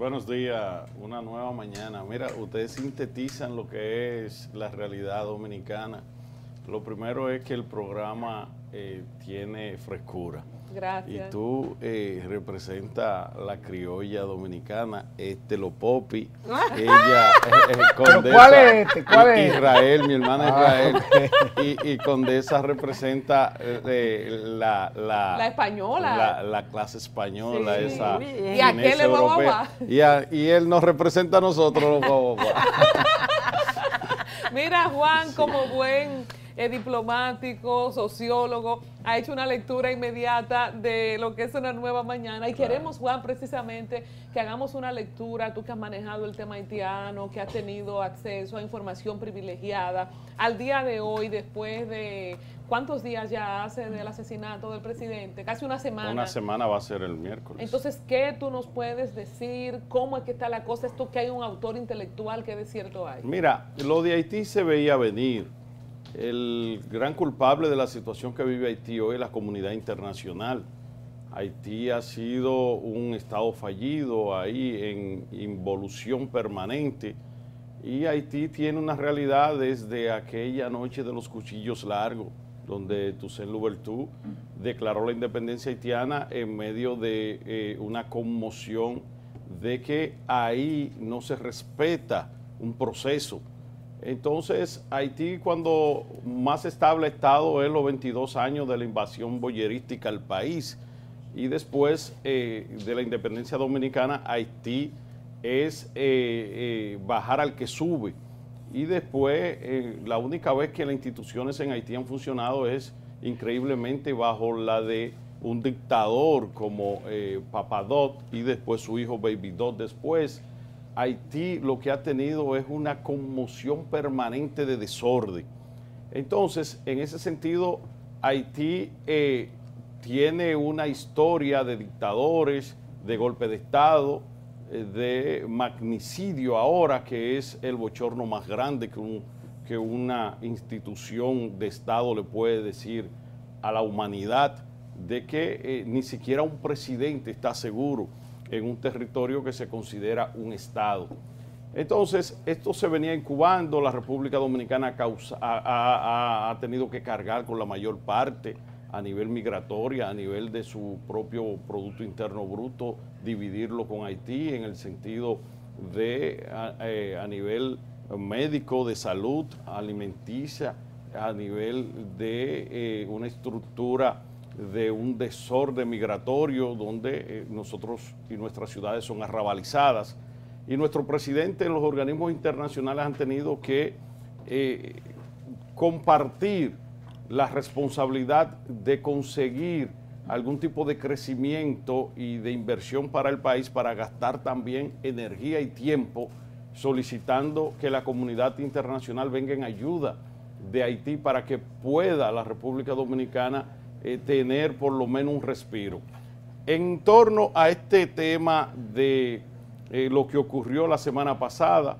Buenos días, una nueva mañana. Mira, ustedes sintetizan lo que es la realidad dominicana. Lo primero es que el programa eh, tiene frescura. Gracias. Y tú eh, representas la criolla dominicana, este lo popi, ella eh, eh, condesa, ¿Cuál es este? ¿Cuál I- es? Israel, mi hermana Ah, Israel, y, y Condesa representa eh, la, la, La española. la, la clase española, Sí. esa y aquel es europea. Y, a- y él nos representa a nosotros los. Mira, Juan, como buen eh, diplomático, sociólogo, ha hecho una lectura inmediata de lo que es una nueva mañana. Y queremos, Juan, precisamente que hagamos una lectura, tú que has manejado el tema haitiano, que has tenido acceso a información privilegiada, al día de hoy, después de cuántos días ya hace del asesinato del presidente, casi una semana. Una semana va a ser el miércoles. Entonces, ¿qué tú nos puedes decir? ¿Cómo es que está la cosa? Esto que hay un autor intelectual que de cierto hay. Mira, lo de Haití se veía venir. El gran culpable de la situación que vive Haití hoy es la comunidad internacional. Haití ha sido un estado fallido ahí en involución permanente y Haití tiene una realidad desde aquella noche de los cuchillos largos, donde Toussaint Louverture declaró la independencia haitiana en medio de eh, una conmoción de que ahí no se respeta un proceso. Entonces, Haití cuando más estable ha estado es los 22 años de la invasión boyerística al país y después eh, de la independencia dominicana, Haití es eh, eh, bajar al que sube. Y después, la única vez que las instituciones en Haití han funcionado es increíblemente bajo la de un dictador como Papadot y después su hijo Baby Dot después. Haití lo que ha tenido es una conmoción permanente de desorden. Entonces, en ese sentido, Haití eh, tiene una historia de dictadores, de golpe de Estado, eh, de magnicidio ahora, que es el bochorno más grande que, un- que una institución de Estado le puede decir a la humanidad, de que eh, ni siquiera un presidente está seguro en un territorio que se considera un Estado. Entonces, esto se venía incubando, la República Dominicana ha, tenido que cargar con la mayor parte a nivel migratoria, a nivel de su propio Producto Interno Bruto, dividirlo con Haití en el sentido de a, eh, nivel médico, de salud, alimenticia, a nivel de eh, una estructura de un desorden migratorio donde eh, nosotros y nuestras ciudades son arrabalizadas. Y nuestro presidente en los organismos internacionales han tenido que eh, compartir la responsabilidad de conseguir algún tipo de crecimiento y de inversión para el país para gastar también energía y tiempo solicitando que la comunidad internacional venga en ayuda de Haití para que pueda la República Dominicana eh, tener por lo menos un respiro. En torno a este tema de eh, lo que ocurrió la semana pasada,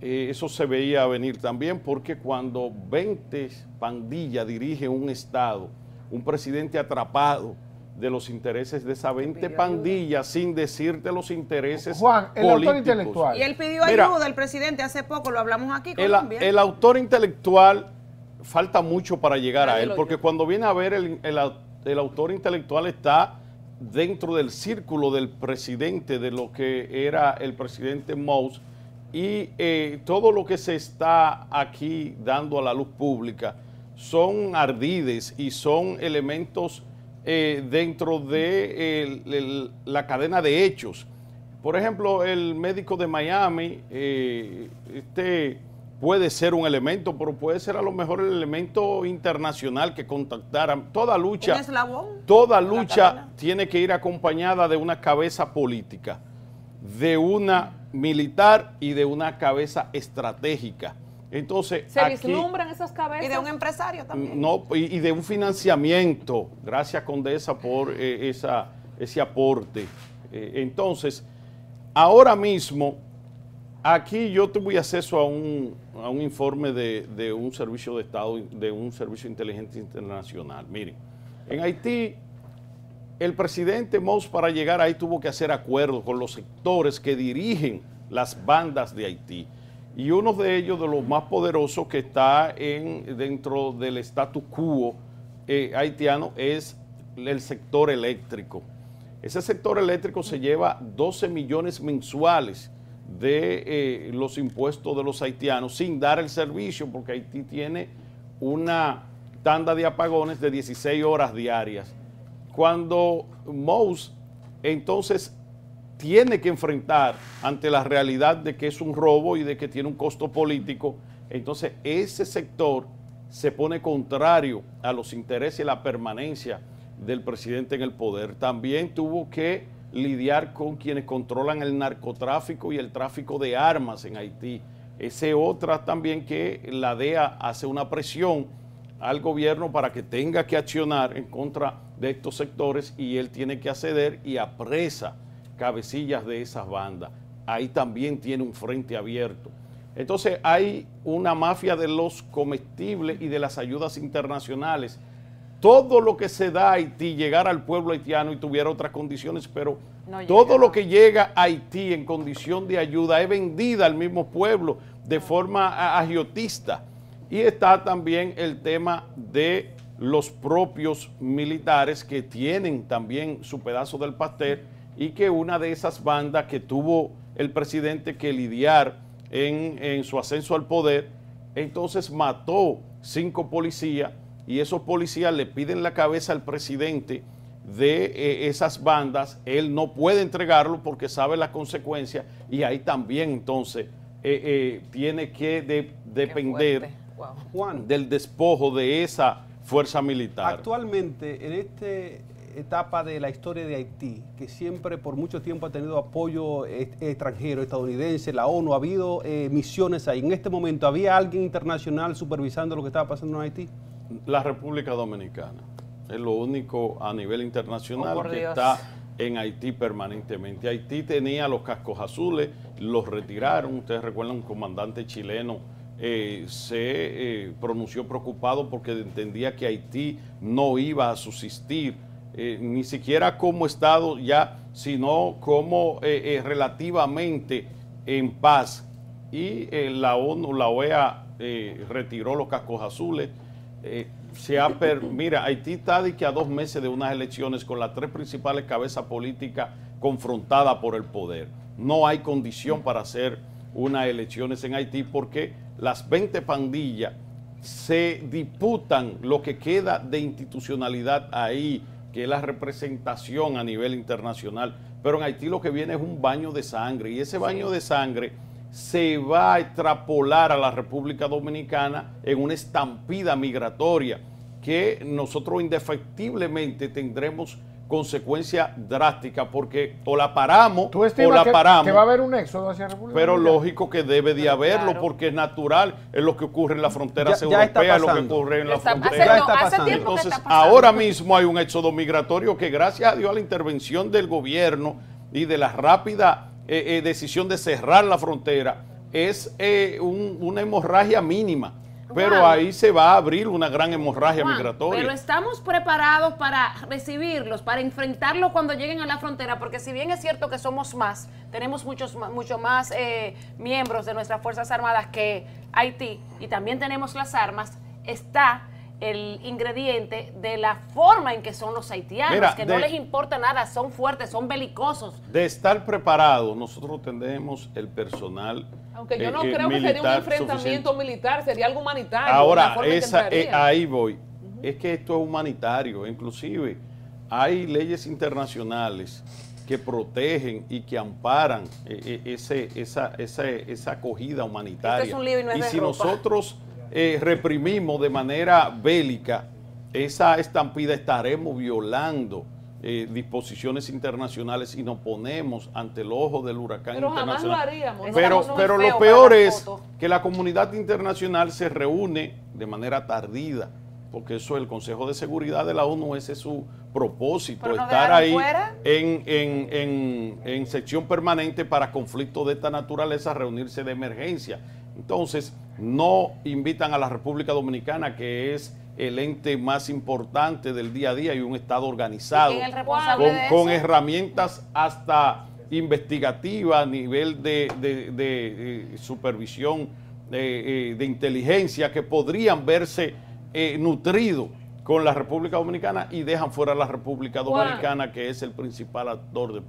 eh, eso se veía venir también porque cuando 20 pandillas dirigen un Estado, un presidente atrapado de los intereses de esas 20 pandillas sin decirte los intereses Juan, el autor intelectual. Y él pidió Mira, ayuda, el presidente, hace poco, lo hablamos aquí, el, Colombia. el autor intelectual falta mucho para llegar a él, porque cuando viene a ver el, el el autor intelectual está dentro del círculo del presidente, de lo que era el presidente Mous, y eh, todo lo que se está aquí dando a la luz pública son ardides y son elementos eh, dentro de el- el- la cadena de hechos. Por ejemplo, el médico de Miami, eh, este puede ser un elemento, pero puede ser a lo mejor el elemento internacional que contactara. Toda lucha, Un eslabón. toda lucha tiene que ir acompañada de una cabeza política, de una militar y de una cabeza estratégica. Entonces, ¿Se aquí, vislumbran esas cabezas? Y de un empresario también. no, y, y de un financiamiento. Gracias, Condesa, por eh, esa, ese aporte. Eh, entonces, ahora mismo, aquí yo tuve acceso a un, a un informe de, de un servicio de Estado, de un servicio de inteligencia internacional. Miren, en Haití el presidente Mous para llegar ahí tuvo que hacer acuerdos con los sectores que dirigen las bandas de Haití. Y uno de ellos, de los más poderosos que está en, dentro del status quo eh, haitiano, es el sector eléctrico. Ese sector eléctrico se lleva 12 millones mensuales de eh, los impuestos de los haitianos sin dar el servicio, porque Haití tiene una tanda de apagones de 16 horas diarias. Cuando Mous entonces tiene que enfrentar ante la realidad de que es un robo y de que tiene un costo político, entonces ese sector se pone contrario a los intereses y la permanencia del presidente en el poder. También tuvo que lidiar con quienes controlan el narcotráfico y el tráfico de armas en Haití. Ese otra también que la DEA hace una presión al gobierno para que tenga que accionar en contra de estos sectores y él tiene que acceder y apresa cabecillas de esas bandas. Ahí también tiene un frente abierto. Entonces hay una mafia de los comestibles y de las ayudas internacionales. Todo lo que se da a Haití, llegar al pueblo haitiano y tuviera otras condiciones, pero todo lo que llega a Haití en condición de ayuda es vendida al mismo pueblo de forma agiotista. Y está también el tema de los propios militares que tienen también su pedazo del pastel y que una de esas bandas que tuvo el presidente que lidiar en, su ascenso al poder, entonces mató cinco policías y esos policías le piden la cabeza al presidente de eh, esas bandas, él no puede entregarlo porque sabe las consecuencias y ahí también entonces eh, eh, tiene que depender Juan, del despojo de esa fuerza militar. Actualmente, en esta etapa de la historia de Haití, que siempre por mucho tiempo ha tenido apoyo extranjero, estadounidense, la ONU, ha habido eh, misiones ahí. En este momento, ¿había alguien internacional supervisando lo que estaba pasando en Haití? La República Dominicana. Es lo único a nivel internacional oh, que está en Haití permanentemente. Haití tenía los cascos azules, los retiraron. Ustedes recuerdan un comandante chileno eh, se eh, pronunció preocupado porque entendía que Haití no iba a subsistir, eh, ni siquiera como Estado ya, sino como relativamente en paz. Y la ONU, la OEA, retiró los cascos azules. Se ha mira, Haití está de que a dos meses de unas elecciones con las tres principales cabezas políticas confrontadas por el poder. No hay condición para hacer unas elecciones en Haití porque las 20 pandillas se disputan lo que queda de institucionalidad ahí, que es la representación a nivel internacional. Pero en Haití lo que viene es un baño de sangre y ese baño de sangre se va a extrapolar a la República Dominicana en una estampida migratoria que nosotros indefectiblemente tendremos consecuencia drástica porque o la paramos o la paramos. Que va a haber un éxodo hacia República Pero lógico que debe de haberlo porque es natural, es lo que ocurre en las fronteras europeas, es lo que ocurre en la frontera. Entonces, ahora mismo hay un éxodo migratorio que gracias a Dios a la intervención del gobierno y de la rápida eh, eh, decisión de cerrar la frontera, es eh, una hemorragia mínima pero ahí se va a abrir una gran hemorragia migratoria. Pero estamos preparados para recibirlos, para enfrentarlos cuando lleguen a la frontera, porque si bien es cierto que somos más, tenemos muchos mucho más eh, miembros de nuestras Fuerzas Armadas que Haití y también tenemos las armas, está el ingrediente de la forma en que son los haitianos, que no les importa nada, son fuertes, son belicosos. De estar preparados, nosotros tendremos el personal aunque yo no eh, creo que sería un enfrentamiento militar, sería algo humanitario. Ahora, esa, eh, ahí voy. Es que esto es humanitario. Inclusive hay leyes internacionales que protegen y que amparan eh, ese, esa, esa, esa, acogida humanitaria. y, si nosotros reprimimos de manera bélica esa estampida, estaremos violando eh, disposiciones internacionales y nos ponemos ante el ojo del huracán pero internacional. Jamás lo haríamos. Pero, pero lo peor es que la comunidad internacional se reúne de manera tardida, porque eso el Consejo de Seguridad de la ONU, ese es su propósito, estar ahí en, en, en, en sección permanente para conflictos de esta naturaleza, reunirse de emergencia. Entonces, no invitan a la República Dominicana, que es el ente más importante del día a día y un Estado organizado, ¿Y quién es el responsable con, herramientas hasta investigativas a nivel de, de- de, eh, supervisión eh, eh, de inteligencia que podrían verse eh, nutridos con la República Dominicana y dejan fuera a la República. Dominicana, que es el principal actor de